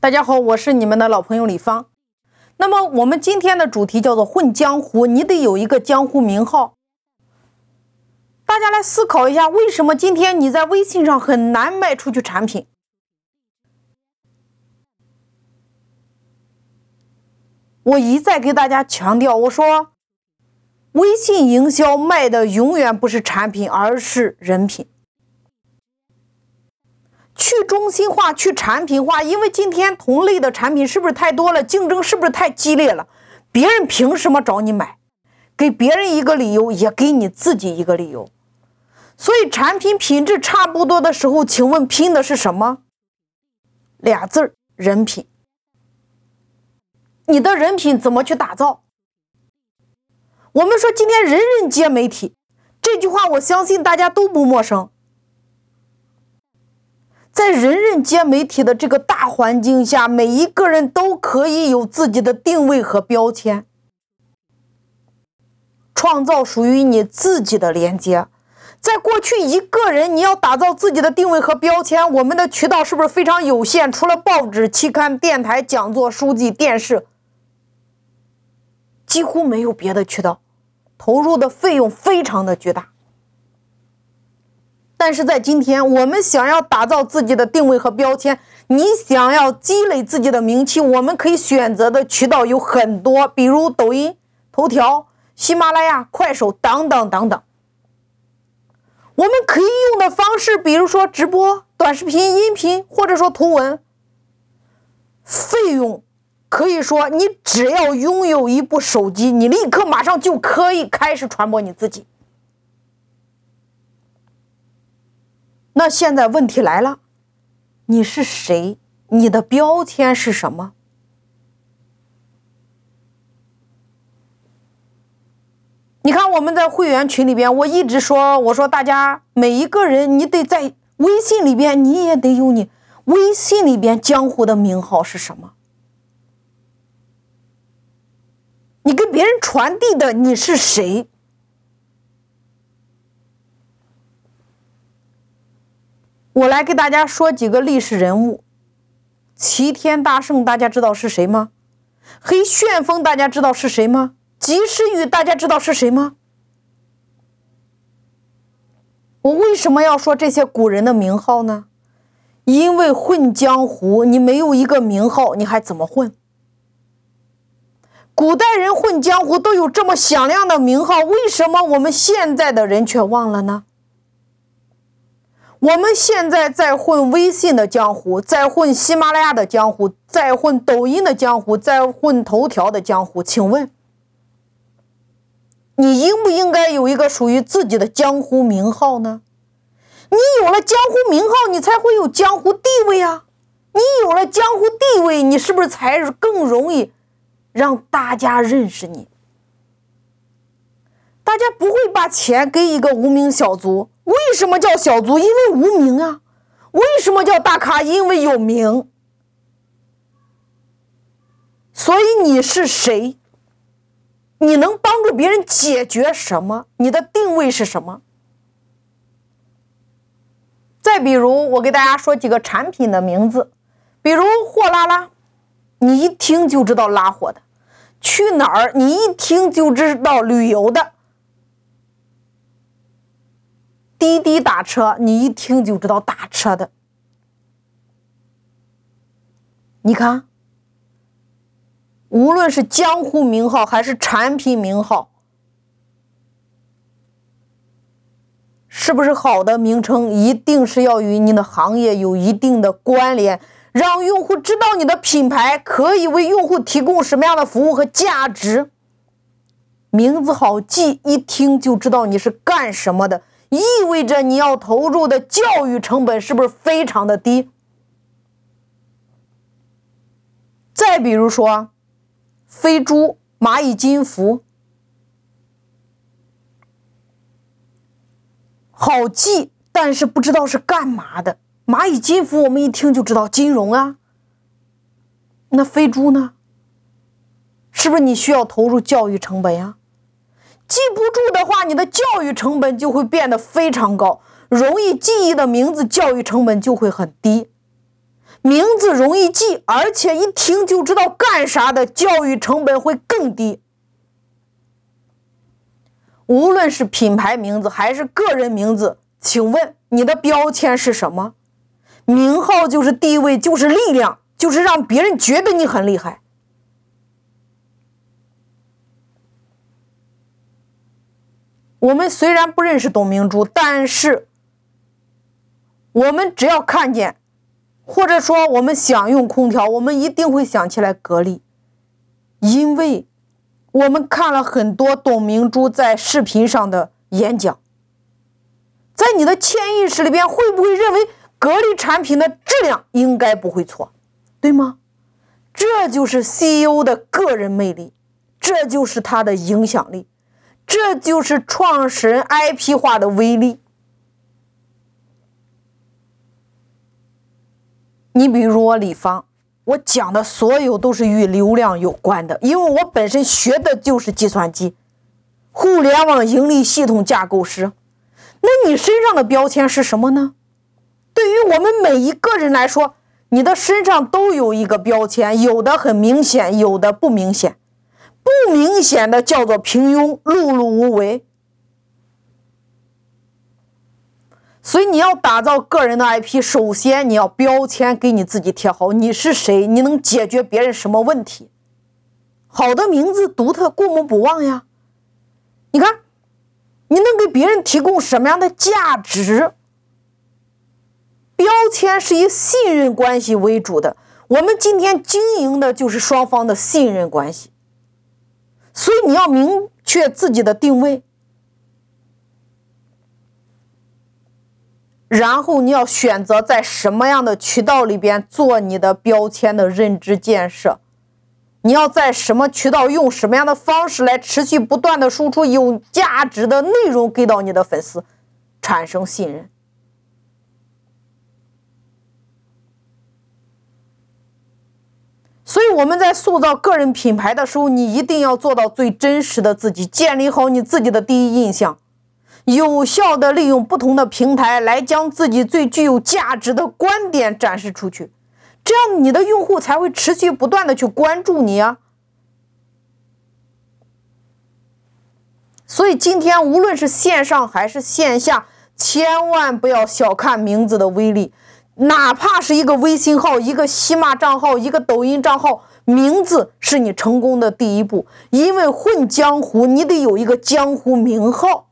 大家好，我是你们的老朋友李芳。那么我们今天的主题叫做混江湖，你得有一个江湖名号。大家来思考一下，为什么今天你在微信上很难卖出去产品？我一再给大家强调，我说，微信营销卖的永远不是产品，而是人品。去中心化，去产品化，因为今天同类的产品是不是太多了？竞争是不是太激烈了？别人凭什么找你买？给别人一个理由，也给你自己一个理由。所以产品品质差不多的时候，请问拼的是什么？俩字儿：人品。你的人品怎么去打造？我们说今天人人皆媒体，这句话我相信大家都不陌生。在人人皆媒体的这个大环境下，每一个人都可以有自己的定位和标签，创造属于你自己的连接。在过去，一个人你要打造自己的定位和标签，我们的渠道是不是非常有限？除了报纸、期刊、电台、讲座、书籍、电视，几乎没有别的渠道，投入的费用非常的巨大。但是在今天，我们想要打造自己的定位和标签，你想要积累自己的名气，我们可以选择的渠道有很多，比如抖音、头条、喜马拉雅、快手等等等等。我们可以用的方式，比如说直播、短视频、音频，或者说图文。费用可以说，你只要拥有一部手机，你立刻马上就可以开始传播你自己。那现在问题来了，你是谁？你的标签是什么？你看我们在会员群里边，我一直说，我说大家每一个人，你得在微信里边，你也得有你微信里边江湖的名号是什么？你给别人传递的你是谁？我来给大家说几个历史人物，齐天大圣，大家知道是谁吗？黑旋风，大家知道是谁吗？及时雨，大家知道是谁吗？我为什么要说这些古人的名号呢？因为混江湖，你没有一个名号，你还怎么混？古代人混江湖都有这么响亮的名号，为什么我们现在的人却忘了呢？我们现在在混微信的江湖，在混喜马拉雅的江湖，在混抖音的江湖，在混头条的江湖。请问，你应不应该有一个属于自己的江湖名号呢？你有了江湖名号，你才会有江湖地位啊！你有了江湖地位，你是不是才更容易让大家认识你？大家不会把钱给一个无名小卒。为什么叫小卒？因为无名啊。为什么叫大咖？因为有名。所以你是谁？你能帮助别人解决什么？你的定位是什么？再比如，我给大家说几个产品的名字，比如货拉拉，你一听就知道拉货的；去哪儿，你一听就知道旅游的。滴滴打车，你一听就知道打车的。你看，无论是江湖名号还是产品名号，是不是好的名称，一定是要与你的行业有一定的关联，让用户知道你的品牌可以为用户提供什么样的服务和价值。名字好记，一听就知道你是干什么的。意味着你要投入的教育成本是不是非常的低？再比如说，飞猪、蚂蚁金服，好记，但是不知道是干嘛的。蚂蚁金服我们一听就知道金融啊，那飞猪呢？是不是你需要投入教育成本呀？记不住的话，你的教育成本就会变得非常高。容易记忆的名字，教育成本就会很低。名字容易记，而且一听就知道干啥的，教育成本会更低。无论是品牌名字还是个人名字，请问你的标签是什么？名号就是地位，就是力量，就是让别人觉得你很厉害。我们虽然不认识董明珠，但是我们只要看见，或者说我们想用空调，我们一定会想起来格力，因为我们看了很多董明珠在视频上的演讲，在你的潜意识里边，会不会认为？格力产品的质量应该不会错，对吗？这就是 CEO 的个人魅力，这就是他的影响力，这就是创始人 IP 化的威力。你比如我李芳，我讲的所有都是与流量有关的，因为我本身学的就是计算机、互联网盈利系统架构师。那你身上的标签是什么呢？对于我们每一个人来说，你的身上都有一个标签，有的很明显，有的不明显。不明显的叫做平庸、碌碌无为。所以你要打造个人的 IP，首先你要标签给你自己贴好，你是谁？你能解决别人什么问题？好的名字，独特，过目不忘呀。你看，你能给别人提供什么样的价值？标签是以信任关系为主的，我们今天经营的就是双方的信任关系，所以你要明确自己的定位，然后你要选择在什么样的渠道里边做你的标签的认知建设，你要在什么渠道用什么样的方式来持续不断的输出有价值的内容给到你的粉丝，产生信任。所以我们在塑造个人品牌的时候，你一定要做到最真实的自己，建立好你自己的第一印象，有效的利用不同的平台来将自己最具有价值的观点展示出去，这样你的用户才会持续不断的去关注你啊。所以今天无论是线上还是线下，千万不要小看名字的威力。哪怕是一个微信号、一个喜马账号、一个抖音账号，名字是你成功的第一步。因为混江湖，你得有一个江湖名号。